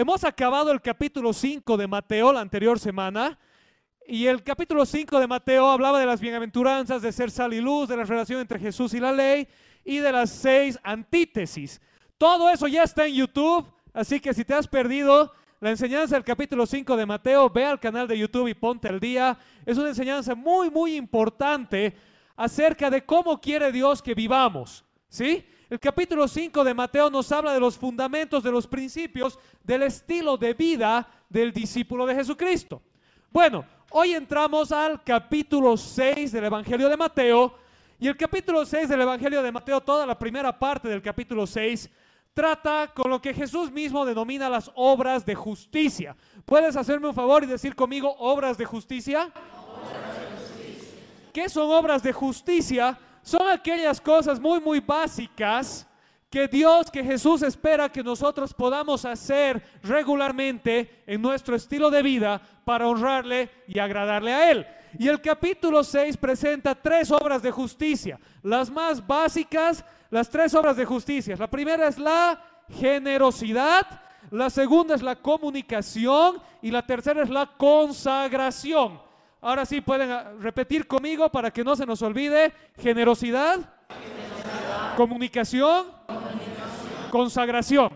Hemos acabado el capítulo 5 de Mateo la anterior semana y el capítulo 5 de Mateo hablaba de las bienaventuranzas, de ser sal y luz, de la relación entre Jesús y la ley y de las seis antítesis. Todo eso ya está en YouTube, así que si te has perdido la enseñanza del capítulo 5 de Mateo, ve al canal de YouTube y ponte al día. Es una enseñanza muy, muy importante acerca de cómo quiere Dios que vivamos. ¿Sí? El capítulo 5 de Mateo nos habla de los fundamentos, de los principios, del estilo de vida del discípulo de Jesucristo. Bueno, hoy entramos al capítulo 6 del Evangelio de Mateo. Y el capítulo 6 del Evangelio de Mateo, toda la primera parte del capítulo 6, trata con lo que Jesús mismo denomina las obras de justicia. ¿Puedes hacerme un favor y decir conmigo obras de justicia? ¿Qué son obras de justicia? Son aquellas cosas muy, muy básicas que Dios, que Jesús espera que nosotros podamos hacer regularmente en nuestro estilo de vida para honrarle y agradarle a Él. Y el capítulo 6 presenta tres obras de justicia, las más básicas, las tres obras de justicia. La primera es la generosidad, la segunda es la comunicación y la tercera es la consagración. Ahora sí pueden ah, repetir conmigo para que no se nos olvide. Generosidad, Comunicación, consagración.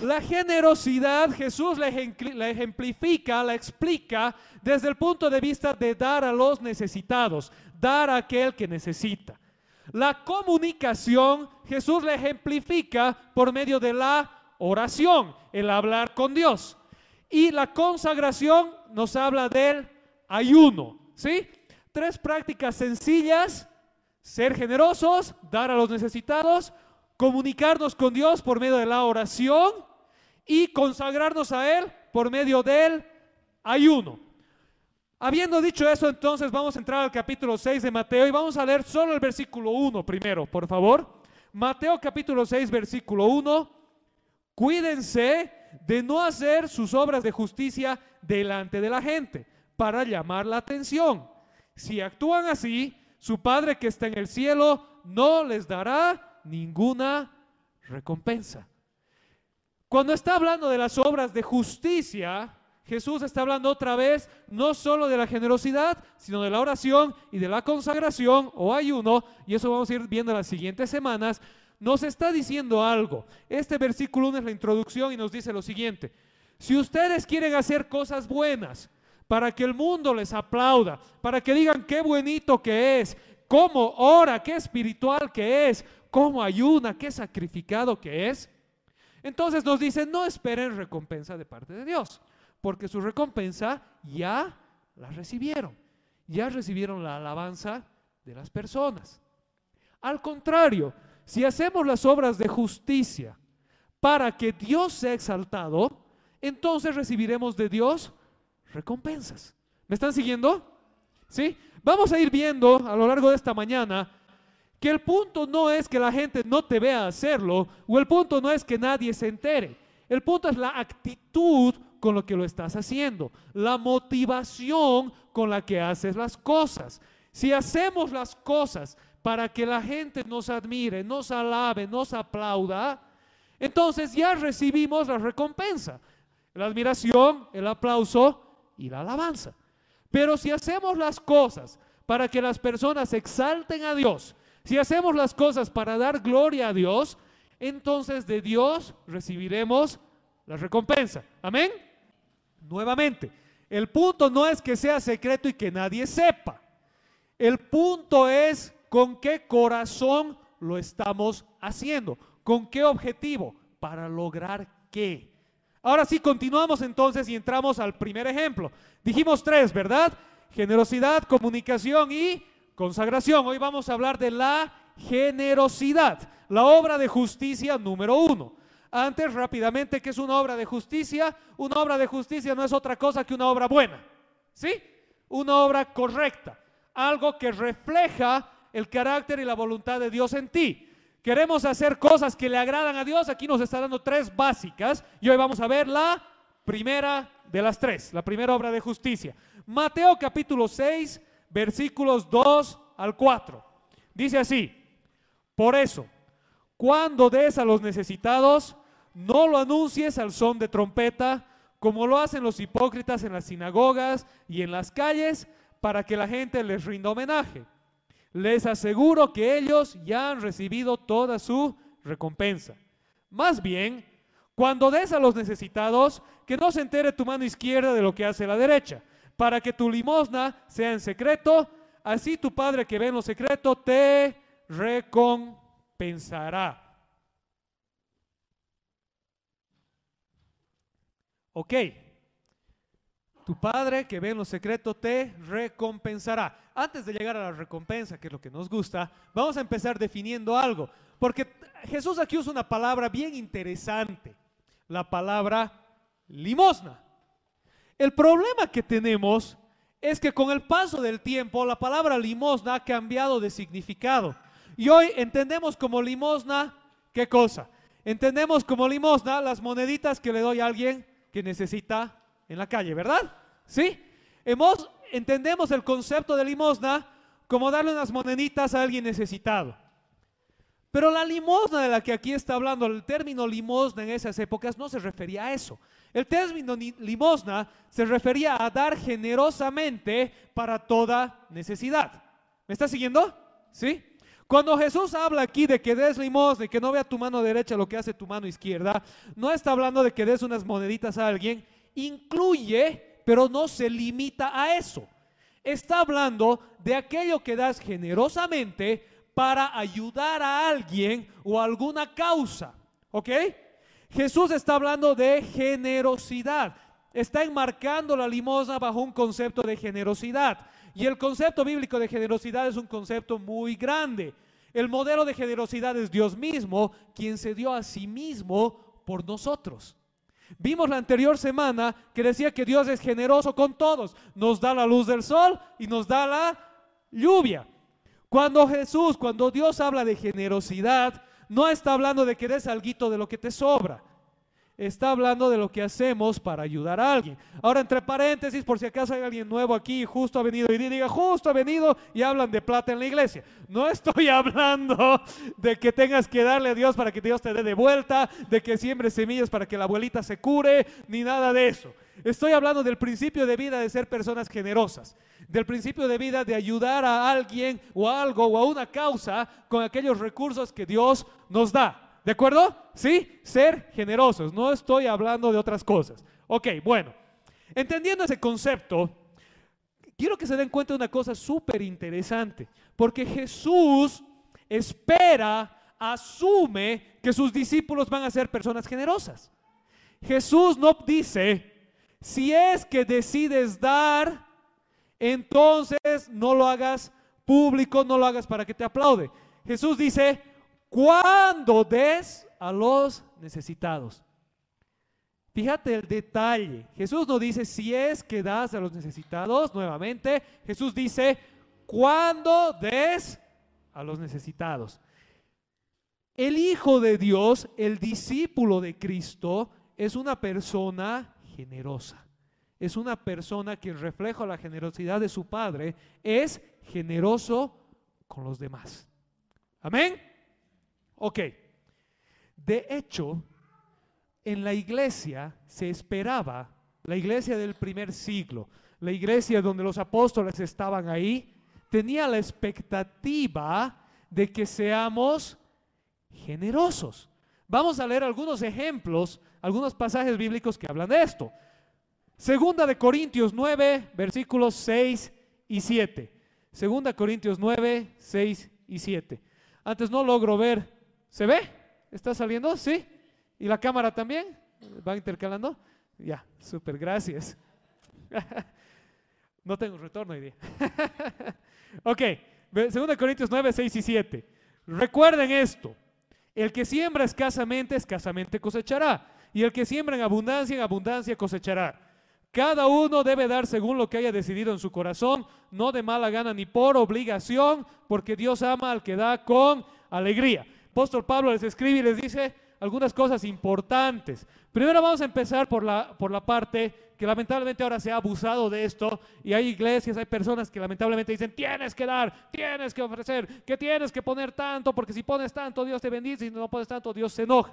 La generosidad Jesús la ejemplifica, la explica desde el punto de vista de dar a los necesitados, dar a aquel que necesita. La comunicación Jesús la ejemplifica por medio de la oración, el hablar con Dios. Y la consagración nos habla del ayuno. ¿Sí? Tres prácticas sencillas. Ser generosos, dar a los necesitados, comunicarnos con Dios por medio de la oración y consagrarnos a Él por medio del ayuno. Habiendo dicho eso, entonces vamos a entrar al capítulo 6 de Mateo y vamos a leer solo el versículo 1 primero, por favor. Mateo capítulo 6, versículo 1. Cuídense de no hacer sus obras de justicia delante de la gente para llamar la atención. Si actúan así, su Padre que está en el cielo no les dará ninguna recompensa. Cuando está hablando de las obras de justicia, Jesús está hablando otra vez no solo de la generosidad, sino de la oración y de la consagración o ayuno, y eso vamos a ir viendo las siguientes semanas. Nos está diciendo algo. Este versículo 1 es la introducción y nos dice lo siguiente. Si ustedes quieren hacer cosas buenas, para que el mundo les aplauda, para que digan qué bonito que es, cómo ora, qué espiritual que es, cómo ayuna, qué sacrificado que es. Entonces nos dice, no esperen recompensa de parte de Dios, porque su recompensa ya la recibieron, ya recibieron la alabanza de las personas. Al contrario, si hacemos las obras de justicia para que Dios sea exaltado, entonces recibiremos de Dios recompensas. ¿Me están siguiendo? ¿Sí? Vamos a ir viendo a lo largo de esta mañana que el punto no es que la gente no te vea hacerlo o el punto no es que nadie se entere. El punto es la actitud con lo que lo estás haciendo, la motivación con la que haces las cosas. Si hacemos las cosas para que la gente nos admire, nos alabe, nos aplauda, entonces ya recibimos la recompensa. La admiración, el aplauso y la alabanza. Pero si hacemos las cosas para que las personas exalten a Dios, si hacemos las cosas para dar gloria a Dios, entonces de Dios recibiremos la recompensa. Amén. Nuevamente, el punto no es que sea secreto y que nadie sepa. El punto es con qué corazón lo estamos haciendo, con qué objetivo, para lograr qué. Ahora sí, continuamos entonces y entramos al primer ejemplo. Dijimos tres, ¿verdad? Generosidad, comunicación y consagración. Hoy vamos a hablar de la generosidad, la obra de justicia número uno. Antes, rápidamente, ¿qué es una obra de justicia? Una obra de justicia no es otra cosa que una obra buena. ¿Sí? Una obra correcta. Algo que refleja el carácter y la voluntad de Dios en ti. Queremos hacer cosas que le agradan a Dios. Aquí nos está dando tres básicas y hoy vamos a ver la primera de las tres, la primera obra de justicia. Mateo capítulo 6, versículos 2 al 4. Dice así, por eso, cuando des a los necesitados, no lo anuncies al son de trompeta, como lo hacen los hipócritas en las sinagogas y en las calles, para que la gente les rinda homenaje. Les aseguro que ellos ya han recibido toda su recompensa. Más bien, cuando des a los necesitados, que no se entere tu mano izquierda de lo que hace la derecha, para que tu limosna sea en secreto, así tu Padre que ve en lo secreto te recompensará. Ok, tu Padre que ve en lo secreto te recompensará. Antes de llegar a la recompensa, que es lo que nos gusta, vamos a empezar definiendo algo, porque Jesús aquí usa una palabra bien interesante, la palabra limosna. El problema que tenemos es que con el paso del tiempo la palabra limosna ha cambiado de significado. Y hoy entendemos como limosna, ¿qué cosa? Entendemos como limosna las moneditas que le doy a alguien que necesita en la calle, ¿verdad? ¿Sí? Hemos, entendemos el concepto de limosna como darle unas moneditas a alguien necesitado. Pero la limosna de la que aquí está hablando, el término limosna en esas épocas no se refería a eso. El término limosna se refería a dar generosamente para toda necesidad. ¿Me está siguiendo? ¿Sí? Cuando Jesús habla aquí de que des limosna y que no vea tu mano derecha lo que hace tu mano izquierda, no está hablando de que des unas moneditas a alguien, incluye, pero no se limita a eso. Está hablando de aquello que das generosamente para ayudar a alguien o a alguna causa. ¿Ok? Jesús está hablando de generosidad. Está enmarcando la limosna bajo un concepto de generosidad. Y el concepto bíblico de generosidad es un concepto muy grande. El modelo de generosidad es Dios mismo, quien se dio a sí mismo por nosotros. Vimos la anterior semana que decía que Dios es generoso con todos. Nos da la luz del sol y nos da la lluvia. Cuando Jesús, cuando Dios habla de generosidad, no está hablando de que des algo de lo que te sobra está hablando de lo que hacemos para ayudar a alguien. Ahora, entre paréntesis, por si acaso hay alguien nuevo aquí, justo ha venido y diga, justo ha venido y hablan de plata en la iglesia. No estoy hablando de que tengas que darle a Dios para que Dios te dé de vuelta, de que siembres semillas para que la abuelita se cure, ni nada de eso. Estoy hablando del principio de vida de ser personas generosas, del principio de vida de ayudar a alguien o a algo o a una causa con aquellos recursos que Dios nos da. ¿De acuerdo? ¿Sí? Ser generosos. No estoy hablando de otras cosas. Ok, bueno. Entendiendo ese concepto, quiero que se den cuenta de una cosa súper interesante. Porque Jesús espera, asume que sus discípulos van a ser personas generosas. Jesús no dice, si es que decides dar, entonces no lo hagas público, no lo hagas para que te aplaude. Jesús dice, cuando des a los necesitados. Fíjate el detalle. Jesús no dice si es que das a los necesitados, nuevamente. Jesús dice cuando des a los necesitados. El Hijo de Dios, el discípulo de Cristo, es una persona generosa. Es una persona que refleja la generosidad de su Padre. Es generoso con los demás. Amén. Ok. De hecho, en la iglesia se esperaba, la iglesia del primer siglo, la iglesia donde los apóstoles estaban ahí, tenía la expectativa de que seamos generosos. Vamos a leer algunos ejemplos, algunos pasajes bíblicos que hablan de esto. Segunda de Corintios 9, versículos 6 y 7. Segunda Corintios 9, 6 y 7. Antes no logro ver ¿Se ve? ¿Está saliendo? ¿Sí? ¿Y la cámara también? ¿Va intercalando? Ya, súper, gracias. no tengo retorno hoy día. ok, 2 Corintios 9, 6 y 7. Recuerden esto. El que siembra escasamente, escasamente cosechará. Y el que siembra en abundancia, en abundancia cosechará. Cada uno debe dar según lo que haya decidido en su corazón, no de mala gana ni por obligación, porque Dios ama al que da con alegría. Apóstol Pablo les escribe y les dice algunas cosas importantes. Primero vamos a empezar por la, por la parte que lamentablemente ahora se ha abusado de esto y hay iglesias, hay personas que lamentablemente dicen, tienes que dar, tienes que ofrecer, que tienes que poner tanto, porque si pones tanto Dios te bendice y si no pones tanto Dios se enoja.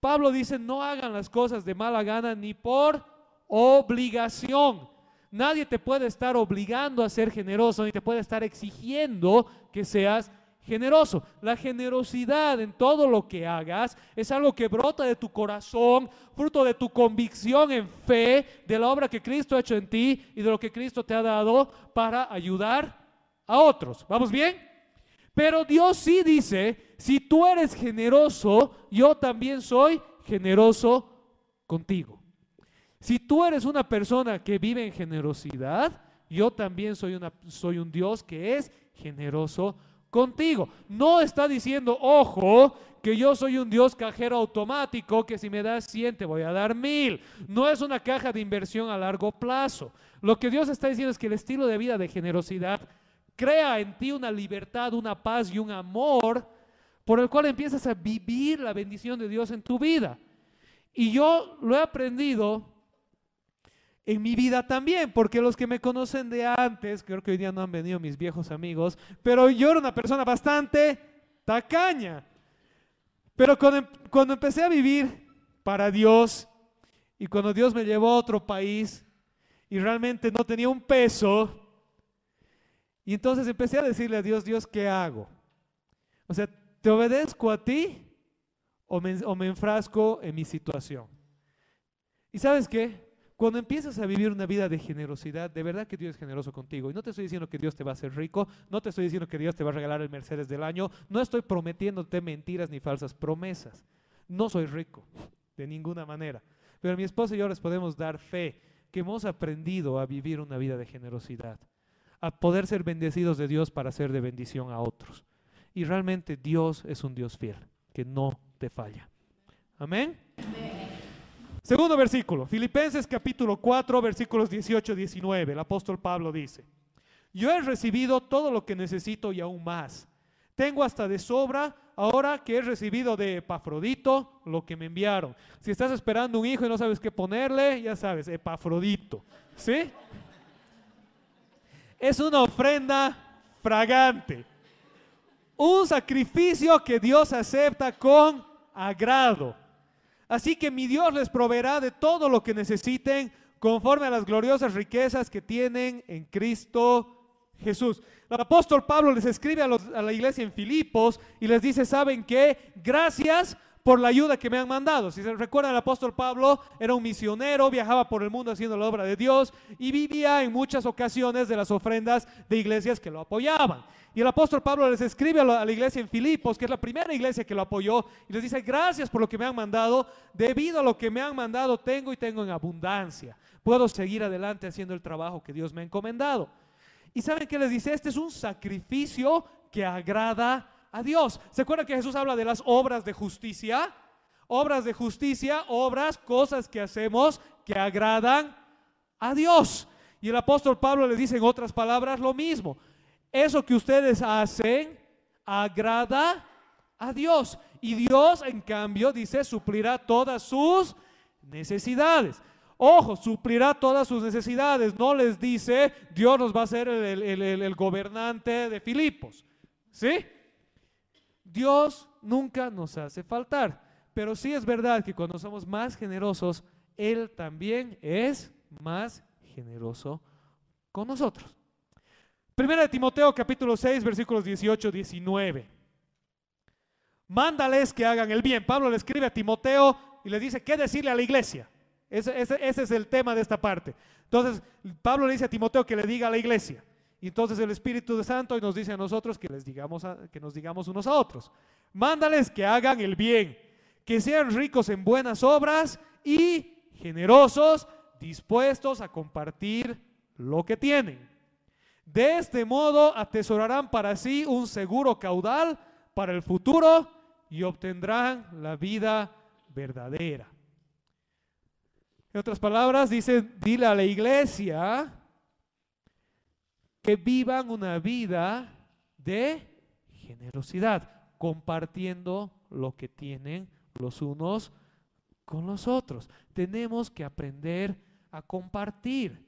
Pablo dice, no hagan las cosas de mala gana ni por obligación. Nadie te puede estar obligando a ser generoso, ni te puede estar exigiendo que seas generoso. La generosidad en todo lo que hagas es algo que brota de tu corazón, fruto de tu convicción en fe, de la obra que Cristo ha hecho en ti y de lo que Cristo te ha dado para ayudar a otros. ¿Vamos bien? Pero Dios sí dice, si tú eres generoso, yo también soy generoso contigo. Si tú eres una persona que vive en generosidad, yo también soy, una, soy un Dios que es generoso contigo. No está diciendo, ojo, que yo soy un Dios cajero automático, que si me das 100 te voy a dar mil. No es una caja de inversión a largo plazo. Lo que Dios está diciendo es que el estilo de vida de generosidad crea en ti una libertad, una paz y un amor por el cual empiezas a vivir la bendición de Dios en tu vida. Y yo lo he aprendido en mi vida también, porque los que me conocen de antes, creo que hoy día no han venido mis viejos amigos, pero yo era una persona bastante tacaña. Pero cuando, em, cuando empecé a vivir para Dios y cuando Dios me llevó a otro país y realmente no tenía un peso, y entonces empecé a decirle a Dios, Dios, ¿qué hago? O sea, ¿te obedezco a ti o me, o me enfrasco en mi situación? ¿Y sabes qué? Cuando empiezas a vivir una vida de generosidad, de verdad que Dios es generoso contigo. Y no te estoy diciendo que Dios te va a hacer rico, no te estoy diciendo que Dios te va a regalar el Mercedes del año, no estoy prometiéndote mentiras ni falsas promesas. No soy rico, de ninguna manera. Pero mi esposa y yo les podemos dar fe que hemos aprendido a vivir una vida de generosidad, a poder ser bendecidos de Dios para ser de bendición a otros. Y realmente Dios es un Dios fiel, que no te falla. Amén. Segundo versículo, Filipenses capítulo 4, versículos 18 y 19. El apóstol Pablo dice, yo he recibido todo lo que necesito y aún más. Tengo hasta de sobra ahora que he recibido de Epafrodito lo que me enviaron. Si estás esperando un hijo y no sabes qué ponerle, ya sabes, Epafrodito. ¿Sí? Es una ofrenda fragante. Un sacrificio que Dios acepta con agrado. Así que mi Dios les proveerá de todo lo que necesiten conforme a las gloriosas riquezas que tienen en Cristo Jesús. El apóstol Pablo les escribe a, la iglesia en Filipos y les dice, ¿saben qué? Gracias por la ayuda que me han mandado. Si se recuerdan, el apóstol Pablo era un misionero, viajaba por el mundo haciendo la obra de Dios y vivía en muchas ocasiones de las ofrendas de iglesias que lo apoyaban. Y el apóstol Pablo les escribe a la, iglesia en Filipos, que es la primera iglesia que lo apoyó, y les dice, gracias por lo que me han mandado, debido a lo que me han mandado tengo y tengo en abundancia. Puedo seguir adelante haciendo el trabajo que Dios me ha encomendado. Y saben qué les dice, este es un sacrificio que agrada a Dios. ¿Se acuerdan que Jesús habla de las obras de justicia? Obras de justicia, obras, cosas que hacemos que agradan a Dios. Y el apóstol Pablo le dice en otras palabras lo mismo. Eso que ustedes hacen agrada a Dios. Y Dios, en cambio, dice, suplirá todas sus necesidades. Ojo, suplirá todas sus necesidades. No les dice, Dios nos va a ser el, el gobernante de Filipos. ¿Sí? Dios nunca nos hace faltar. Pero sí es verdad que cuando somos más generosos, Él también es más generoso con nosotros. Primera de Timoteo capítulo 6 versículos 18, 19. Mándales que hagan el bien. Pablo le escribe a Timoteo y le dice, ¿qué decirle a la iglesia? Ese, es el tema de esta parte. Entonces, Pablo le dice a Timoteo que le diga a la iglesia. Y entonces el Espíritu Santo nos dice a nosotros que les digamos que nos digamos unos a otros. Mándales que hagan el bien, que sean ricos en buenas obras y generosos, dispuestos a compartir lo que tienen. De este modo atesorarán para sí un seguro caudal para el futuro y obtendrán la vida verdadera. En otras palabras, dice, dile a la iglesia que vivan una vida de generosidad, compartiendo lo que tienen los unos con los otros. Tenemos que aprender a compartir,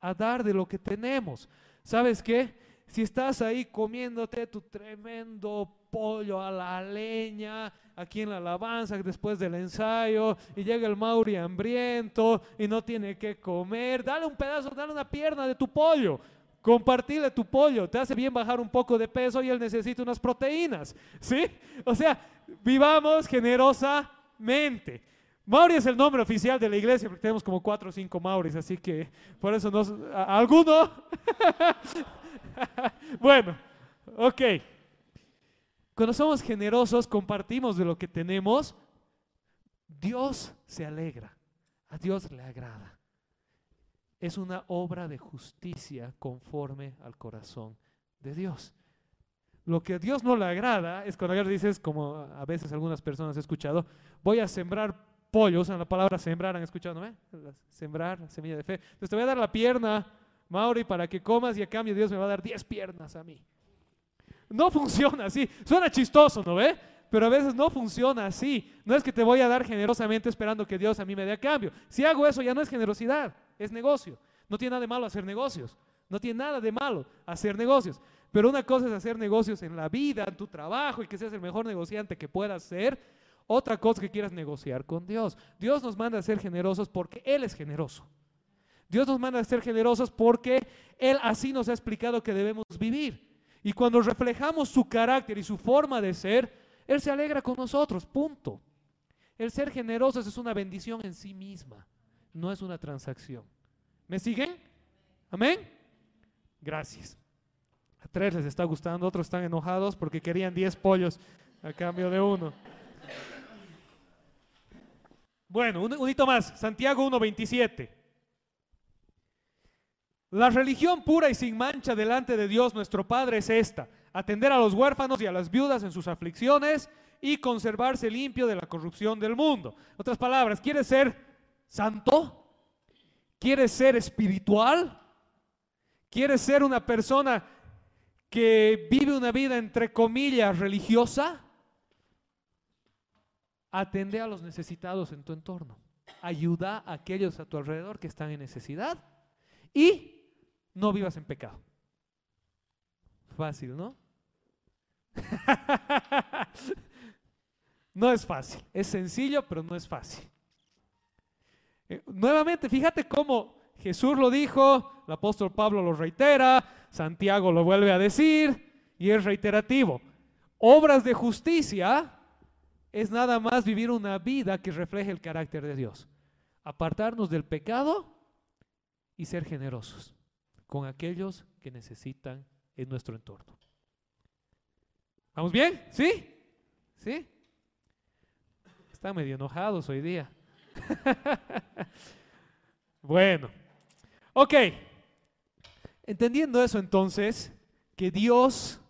a dar de lo que tenemos. ¿Sabes qué? Si estás ahí comiéndote tu tremendo pollo a la leña, aquí en la alabanza después del ensayo, y llega el Mauri hambriento y no tiene que comer, dale un pedazo, dale una pierna de tu pollo. Compartirle tu pollo, te hace bien bajar un poco de peso y él necesita unas proteínas, ¿sí? O sea, vivamos generosamente. Mauri es el nombre oficial de la iglesia, porque tenemos como cuatro o cinco Mauris, así que por eso nos... ¿Alguno? bueno, ok. Cuando somos generosos, compartimos de lo que tenemos, Dios se alegra, a Dios le agrada. Es una obra de justicia conforme al corazón de Dios. Lo que a Dios no le agrada es cuando dices, como a veces algunas personas he escuchado, voy a sembrar pollo, usan la palabra sembrar, ¿han escuchado? Sembrar, la semilla de fe. Entonces te voy a dar la pierna, Mauri, para que comas y a cambio Dios me va a dar 10 piernas a mí. No funciona así. Suena chistoso, ¿no ve? Pero a veces no funciona así. No es que te voy a dar generosamente esperando que Dios a mí me dé a cambio. Si hago eso ya no es generosidad, es negocio. No tiene nada de malo hacer negocios. No tiene nada de malo hacer negocios. Pero una cosa es hacer negocios en la vida, en tu trabajo y que seas el mejor negociante que puedas ser. Otra cosa que quieras negociar con Dios. Dios nos manda a ser generosos porque Él es generoso. Dios nos manda a ser generosos porque Él así nos ha explicado que debemos vivir. Y cuando reflejamos su carácter y su forma de ser, Él se alegra con nosotros, punto. El ser generoso es una bendición en sí misma, no es una transacción. ¿Me siguen? Amén. Gracias. A tres les está gustando, otros están enojados porque querían diez pollos a cambio de uno. Bueno, un, hito más, Santiago 1.27. La religión pura y sin mancha delante de Dios nuestro Padre es esta, atender a los huérfanos y a las viudas en sus aflicciones y conservarse limpio de la corrupción del mundo. otras palabras, ¿quieres ser santo? ¿Quieres ser espiritual? ¿Quieres ser una persona que vive una vida entre comillas religiosa? Atende a los necesitados en tu entorno. Ayuda a aquellos a tu alrededor que están en necesidad. Y no vivas en pecado. Fácil, ¿no? no es fácil. Es sencillo, pero no es fácil. Eh, nuevamente, fíjate cómo Jesús lo dijo, el apóstol Pablo lo reitera, Santiago lo vuelve a decir y es reiterativo. Obras de justicia es nada más vivir una vida que refleje el carácter de Dios. Apartarnos del pecado y ser generosos con aquellos que necesitan en nuestro entorno. ¿Vamos bien? ¿Sí? ¿Sí? Están medio enojados hoy día. bueno, ok. Entendiendo eso entonces, que Dios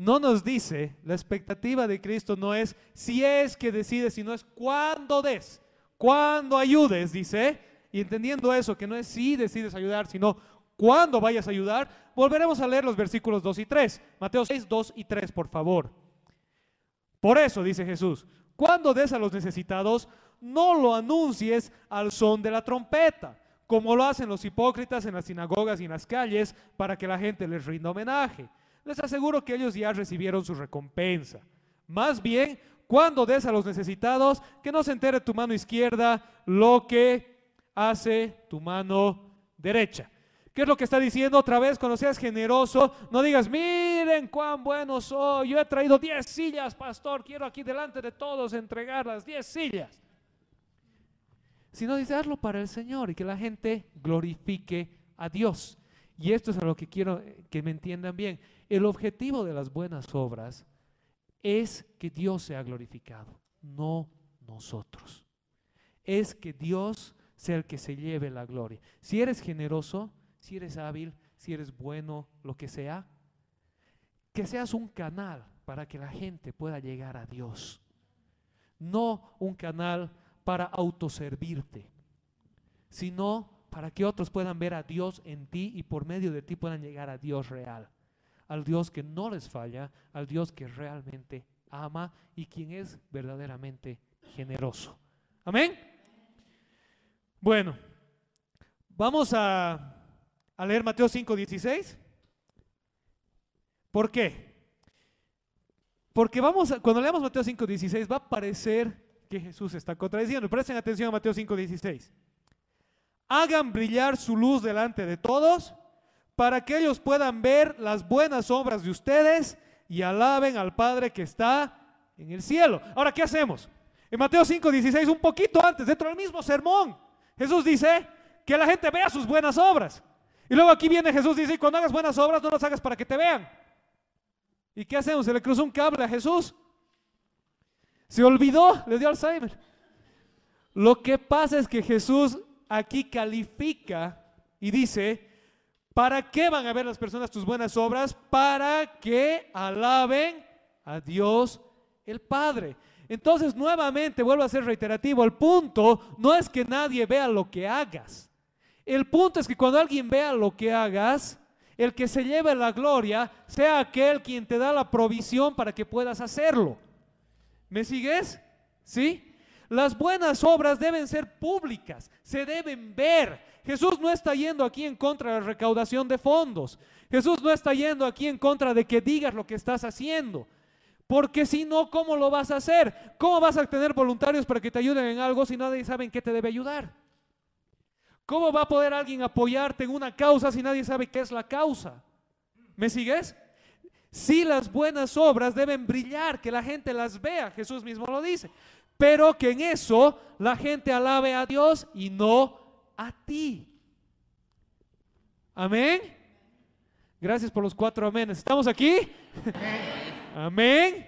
no nos dice, la expectativa de Cristo no es si es que decides, sino es cuándo des, cuándo ayudes, dice. Y entendiendo eso, que no es si decides ayudar, sino cuando vayas a ayudar, volveremos a leer los versículos 2 y 3. Mateo 6, 2 y 3, por favor. Por eso, dice Jesús, cuando des a los necesitados, no lo anuncies al son de la trompeta, como lo hacen los hipócritas en las sinagogas y en las calles, para que la gente les rinda homenaje. Les aseguro que ellos ya recibieron su recompensa. Más bien, cuando des a los necesitados, que no se entere tu mano izquierda lo que hace tu mano derecha. ¿Qué es lo que está diciendo otra vez? Cuando seas generoso, no digas, miren cuán bueno soy, yo he traído 10 sillas, pastor, quiero aquí delante de todos entregar las 10 sillas. Sino dice, hazlo para el Señor y que la gente glorifique a Dios. Y esto es a lo que quiero que me entiendan bien. El objetivo de las buenas obras es que Dios sea glorificado, no nosotros. Es que Dios sea el que se lleve la gloria. Si eres generoso, si eres hábil, si eres bueno, lo que sea, que seas un canal para que la gente pueda llegar a Dios. No un canal para autoservirte, sino para que otros puedan ver a Dios en ti y por medio de ti puedan llegar a Dios real, al Dios que no les falla, al Dios que realmente ama y quien es verdaderamente generoso. Amén. Bueno, vamos a, leer Mateo 5:16. ¿Por qué? Porque vamos a, cuando leamos Mateo 5:16 va a parecer que Jesús está contradiciendo. Presten atención a Mateo 5:16. Hagan brillar su luz delante de todos para que ellos puedan ver las buenas obras de ustedes y alaben al Padre que está en el cielo. Ahora, ¿qué hacemos? En Mateo 5:16, un poquito antes, dentro del mismo sermón, Jesús dice que la gente vea sus buenas obras. Y luego aquí viene Jesús y dice, cuando hagas buenas obras, no las hagas para que te vean. ¿Y qué hacemos? Se le cruzó un cable a Jesús. Se olvidó, le dio Alzheimer. Lo que pasa es que Jesús aquí califica y dice, ¿para qué van a ver las personas tus buenas obras? Para que alaben a Dios el Padre. Entonces, nuevamente, vuelvo a ser reiterativo, el punto no es que nadie vea lo que hagas. El punto es que cuando alguien vea lo que hagas, el que se lleve la gloria sea aquel quien te da la provisión para que puedas hacerlo. ¿Me sigues? ¿Sí? Las buenas obras deben ser públicas, se deben ver. Jesús no está yendo aquí en contra de la recaudación de fondos. Jesús no está yendo aquí en contra de que digas lo que estás haciendo. Porque si no, ¿cómo lo vas a hacer? ¿Cómo vas a tener voluntarios para que te ayuden en algo si nadie sabe en qué te debe ayudar? ¿Cómo va a poder alguien apoyarte en una causa si nadie sabe qué es la causa? ¿Me sigues? Si las buenas obras deben brillar, que la gente las vea, Jesús mismo lo dice, pero que en eso la gente alabe a Dios y no a ti. Amén. Gracias por los cuatro amenes. ¿Estamos aquí? Amén.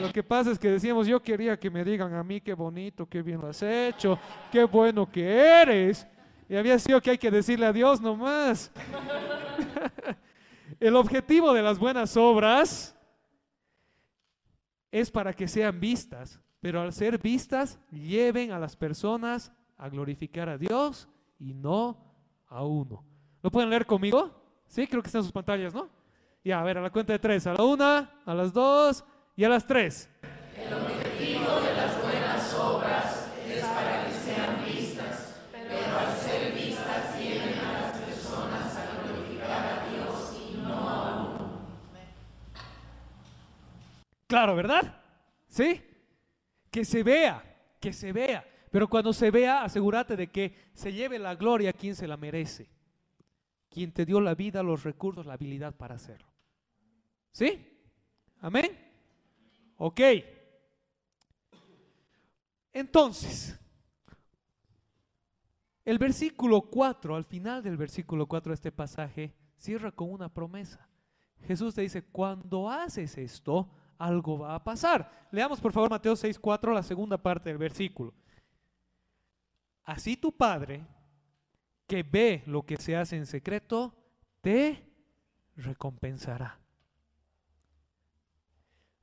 Lo que pasa es que decíamos, yo quería que me digan a mí qué bonito, qué bien lo has hecho, qué bueno que eres. Y había sido que hay que decirle a Dios nomás. El objetivo de las buenas obras es para que sean vistas, pero al ser vistas lleven a las personas a glorificar a Dios y no a uno. ¿Lo pueden leer conmigo? Sí, creo que están sus pantallas, ¿no? Ya, a ver, a la cuenta de tres. A la una, a las dos y a las tres. El objetivo de las buenas obras es para que sean vistas, pero al ser vistas lleven a las personas a glorificar a Dios y no a uno. Claro, ¿verdad? ¿Sí? Que se vea, que se vea. Pero cuando se vea, asegúrate de que se lleve la gloria a quien se la merece. Quien te dio la vida, los recursos, la habilidad para hacerlo. ¿Sí? Amén. Ok. Entonces, el versículo 4, al final del versículo 4 de este pasaje, cierra con una promesa. Jesús te dice, cuando haces esto, algo va a pasar. Leamos por favor Mateo 6, 4, la segunda parte del versículo. Así tu Padre, que ve lo que se hace en secreto, te recompensará.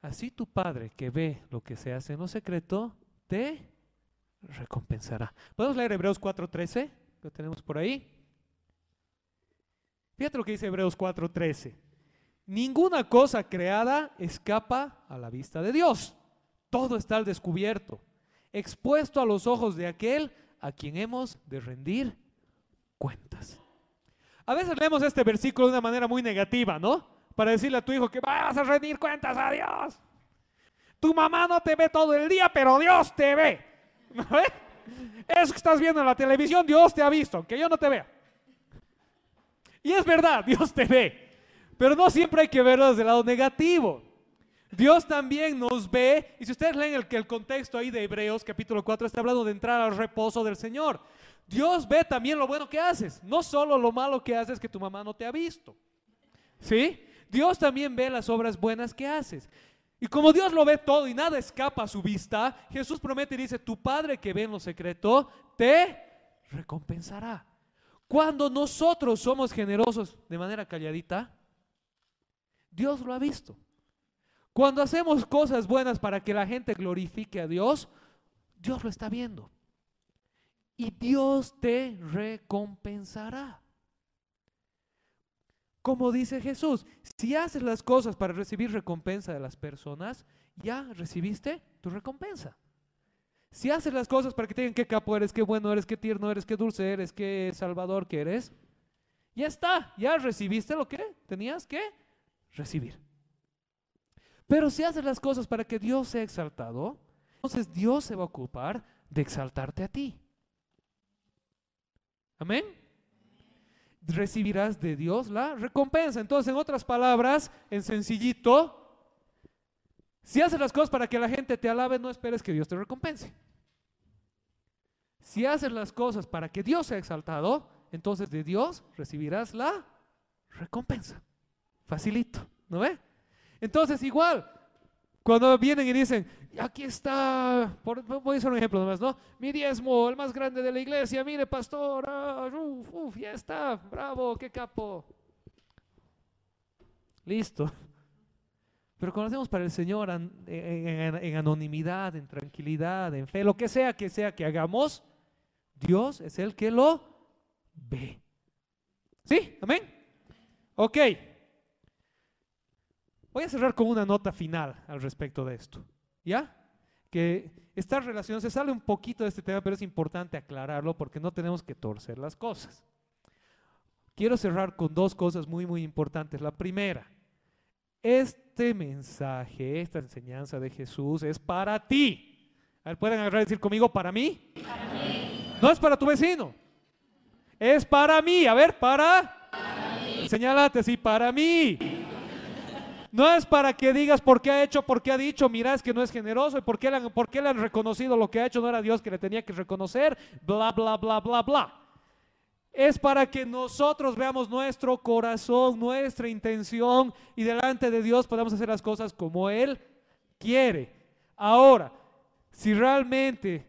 Así tu Padre que ve lo que se hace en lo secreto, te recompensará. ¿Podemos leer Hebreos 4.13? Lo tenemos por ahí. Fíjate lo que dice Hebreos 4.13. Ninguna cosa creada escapa a la vista de Dios. Todo está al descubierto, expuesto a los ojos de aquel a quien hemos de rendir cuentas. A veces leemos este versículo de una manera muy negativa, ¿no? Para decirle a tu hijo que vas a rendir cuentas a Dios. Tu mamá no te ve todo el día, pero Dios te ve. ¿No? Eso que estás viendo en la televisión, Dios te ha visto, aunque yo no te vea. Y es verdad, Dios te ve. Pero no siempre hay que verlo desde el lado negativo. Dios también nos ve, y si ustedes leen el, el contexto ahí de Hebreos capítulo 4, está hablando de entrar al reposo del Señor. Dios ve también lo bueno que haces, no solo lo malo que haces que tu mamá no te ha visto. ¿Sí? Dios también ve las obras buenas que haces. Y como Dios lo ve todo y nada escapa a su vista, Jesús promete y dice, tu Padre que ve en lo secreto, te recompensará. Cuando nosotros somos generosos de manera calladita, Dios lo ha visto. Cuando hacemos cosas buenas para que la gente glorifique a Dios, Dios lo está viendo. Y Dios te recompensará. Como dice Jesús, si haces las cosas para recibir recompensa de las personas, ya recibiste tu recompensa. Si haces las cosas para que te digan qué capo eres, qué bueno eres, qué tierno eres, qué dulce eres, qué salvador que eres, ya está, ya recibiste lo que tenías que recibir. Pero si haces las cosas para que Dios sea exaltado, entonces Dios se va a ocupar de exaltarte a ti. Amén. Recibirás de Dios la recompensa. Entonces, en otras palabras, en sencillito, si haces las cosas para que la gente te alabe, no esperes que Dios te recompense. Si haces las cosas para que Dios sea exaltado, entonces de Dios recibirás la recompensa. Facilito, ¿no ve? Entonces, igual, cuando vienen y dicen, aquí está, voy a hacer un ejemplo nomás, ¿no? Mi diezmo, el más grande de la iglesia, mire, pastor, ah, uf, ya está, bravo, qué capo. Listo. Pero cuando hacemos para el Señor en, anonimidad, en tranquilidad, en fe, lo que sea que sea que hagamos, Dios es el que lo ve. ¿Sí? ¿Amén? Ok. Voy a cerrar con una nota final al respecto de esto. ¿Ya? Que esta relación se sale un poquito de este tema, pero es importante aclararlo porque no tenemos que torcer las cosas. Quiero cerrar con dos cosas muy, muy importantes. La primera, este mensaje, esta enseñanza de Jesús es para ti. A ver, ¿pueden agarrar y decir conmigo, para mí? Para mí. No es para tu vecino. Es para mí. A ver, para. para mí. Señálate así, para mí. No es para que digas por qué ha hecho, por qué ha dicho, mira, es que no es generoso y por qué, le han, por qué le han reconocido lo que ha hecho, no era Dios que le tenía que reconocer, bla, bla, bla, bla, bla. Es para que nosotros veamos nuestro corazón, nuestra intención y delante de Dios podamos hacer las cosas como Él quiere. Ahora, si realmente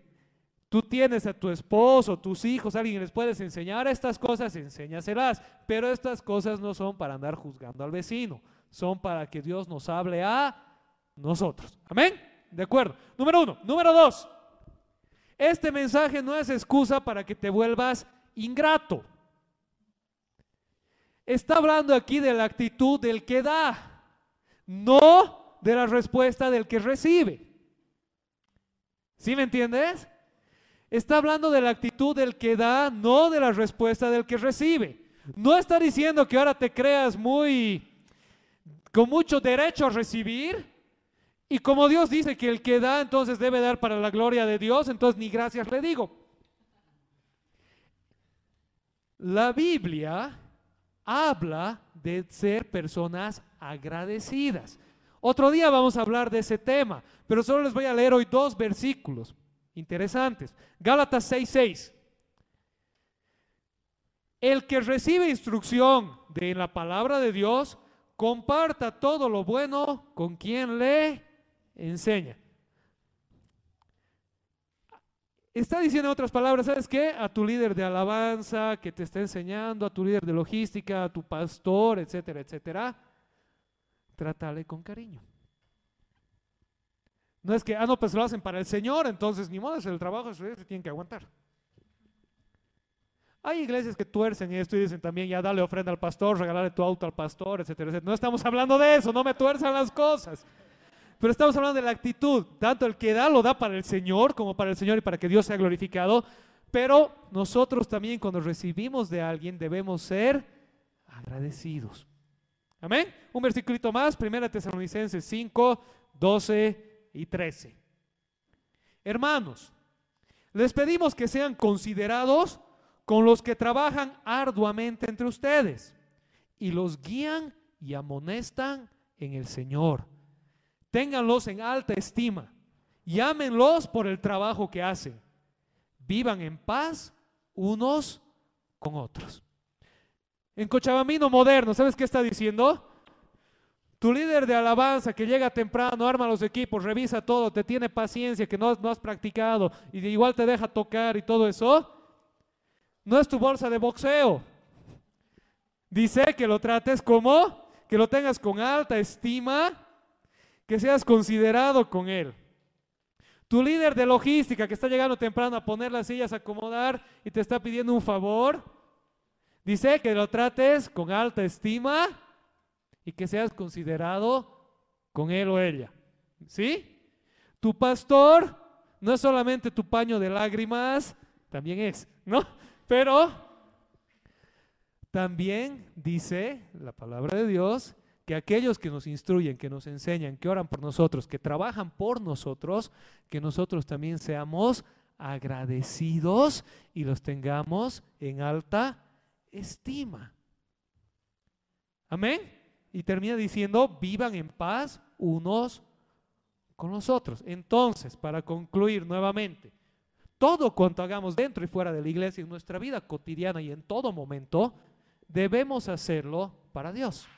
tú tienes a tu esposo, tus hijos, alguien les puedes enseñar estas cosas, enséñaselas. Pero estas cosas no son para andar juzgando al vecino son para que Dios nos hable a nosotros. Amén. De acuerdo. Número uno. Número dos. Este mensaje no es excusa para que te vuelvas ingrato. Está hablando aquí de la actitud del que da, no de la respuesta del que recibe. ¿Sí me entiendes? Está hablando de la actitud del que da, no de la respuesta del que recibe. No está diciendo que ahora te creas muy con mucho derecho a recibir. Y como Dios dice que el que da entonces debe dar para la gloria de Dios, entonces ni gracias le digo. La Biblia habla de ser personas agradecidas. Otro día vamos a hablar de ese tema, pero solo les voy a leer hoy dos versículos interesantes. Gálatas 6:6. El que recibe instrucción de la palabra de Dios comparta todo lo bueno con quien le enseña. Está diciendo en otras palabras, ¿sabes qué? A tu líder de alabanza que te está enseñando, a tu líder de logística, a tu pastor, etcétera, etcétera, trátale con cariño. No es que, ah, no, pues lo hacen para el Señor, entonces ni modo, es el trabajo, se tienen que aguantar. Hay iglesias que tuercen esto y dicen también, ya dale ofrenda al pastor, regalarle tu auto al pastor, etcétera, etcétera. No estamos hablando de eso, no me tuerzan las cosas. Pero estamos hablando de la actitud. Tanto el que da lo da para el Señor como para el Señor y para que Dios sea glorificado. Pero nosotros también cuando recibimos de alguien debemos ser agradecidos. Amén. Un versículo más, 1 Tesalonicenses 5, 12 y 13. Hermanos, les pedimos que sean considerados con los que trabajan arduamente entre ustedes y los guían y amonestan en el Señor. Ténganlos en alta estima, llámenlos por el trabajo que hacen, vivan en paz unos con otros. En Cochabamino moderno, ¿sabes qué está diciendo? Tu líder de alabanza que llega temprano, arma los equipos, revisa todo, te tiene paciencia, que no, no has practicado y igual te deja tocar y todo eso no es tu bolsa de boxeo. Dice que lo trates como, que lo tengas con alta estima, que seas considerado con Él. Tu líder de logística que está llegando temprano a poner las sillas, a acomodar y te está pidiendo un favor, dice que lo trates con alta estima y que seas considerado con él o ella. ¿Sí? Tu pastor no es solamente tu paño de lágrimas, también es, ¿no? Pero también dice la palabra de Dios que aquellos que nos instruyen, que nos enseñan, que oran por nosotros, que trabajan por nosotros, que nosotros también seamos agradecidos y los tengamos en alta estima. Amén. Y termina diciendo, vivan en paz unos con los otros. Entonces, para concluir nuevamente, todo cuanto hagamos dentro y fuera de la iglesia, en nuestra vida cotidiana y en todo momento, debemos hacerlo para Dios.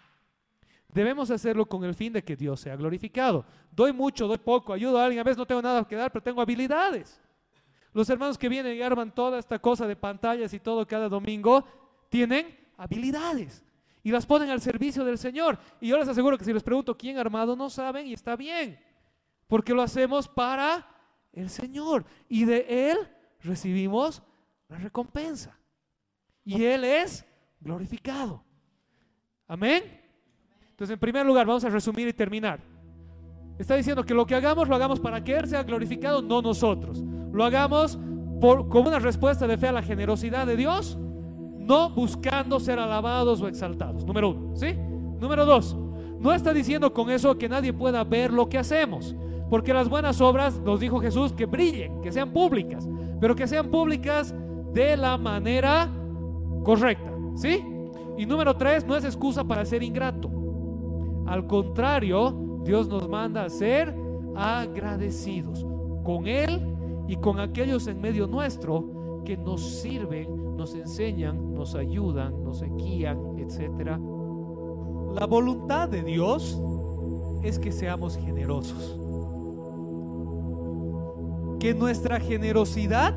Debemos hacerlo con el fin de que Dios sea glorificado. Doy mucho, doy poco, ayudo a alguien, a veces no tengo nada que dar, pero tengo habilidades. Los hermanos que vienen y arman toda esta cosa de pantallas y todo cada domingo, tienen habilidades y las ponen al servicio del Señor. Y yo les aseguro que si les pregunto quién armado, no saben y está bien, porque lo hacemos para el Señor y de Él recibimos la recompensa. Y Él es glorificado. Amén. Entonces, en primer lugar, vamos a resumir y terminar. Está diciendo que lo que hagamos lo hagamos para que Él sea glorificado, no nosotros. Lo hagamos por, como una respuesta de fe a la generosidad de Dios, no buscando ser alabados o exaltados. Número uno, ¿sí? Número dos, no está diciendo con eso que nadie pueda ver lo que hacemos, porque las buenas obras, nos dijo Jesús, que brillen, que sean públicas, pero que sean públicas de la manera correcta, ¿sí? Y número tres, no es excusa para ser ingrato. Al contrario, Dios nos manda a ser agradecidos con Él y con aquellos en medio nuestro que nos sirven, nos enseñan, nos ayudan, nos guían, etc. La voluntad de Dios es que seamos generosos. Que nuestra generosidad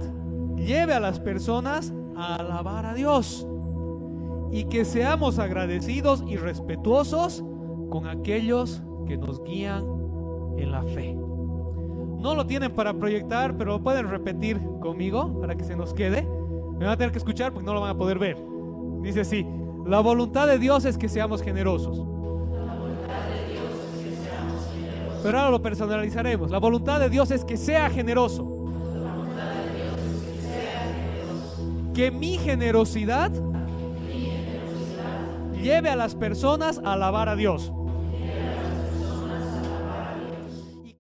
lleve a las personas a alabar a Dios y que seamos agradecidos y respetuosos con aquellos que nos guían en la fe. No lo tienen para proyectar, pero lo pueden repetir conmigo para que se nos quede. Me van a tener que escuchar porque no lo van a poder ver. Dice así, la voluntad de Dios es que seamos generosos. Pero ahora lo personalizaremos. La voluntad de Dios es que sea generoso. Que mi generosidad lleve a las personas a alabar a Dios.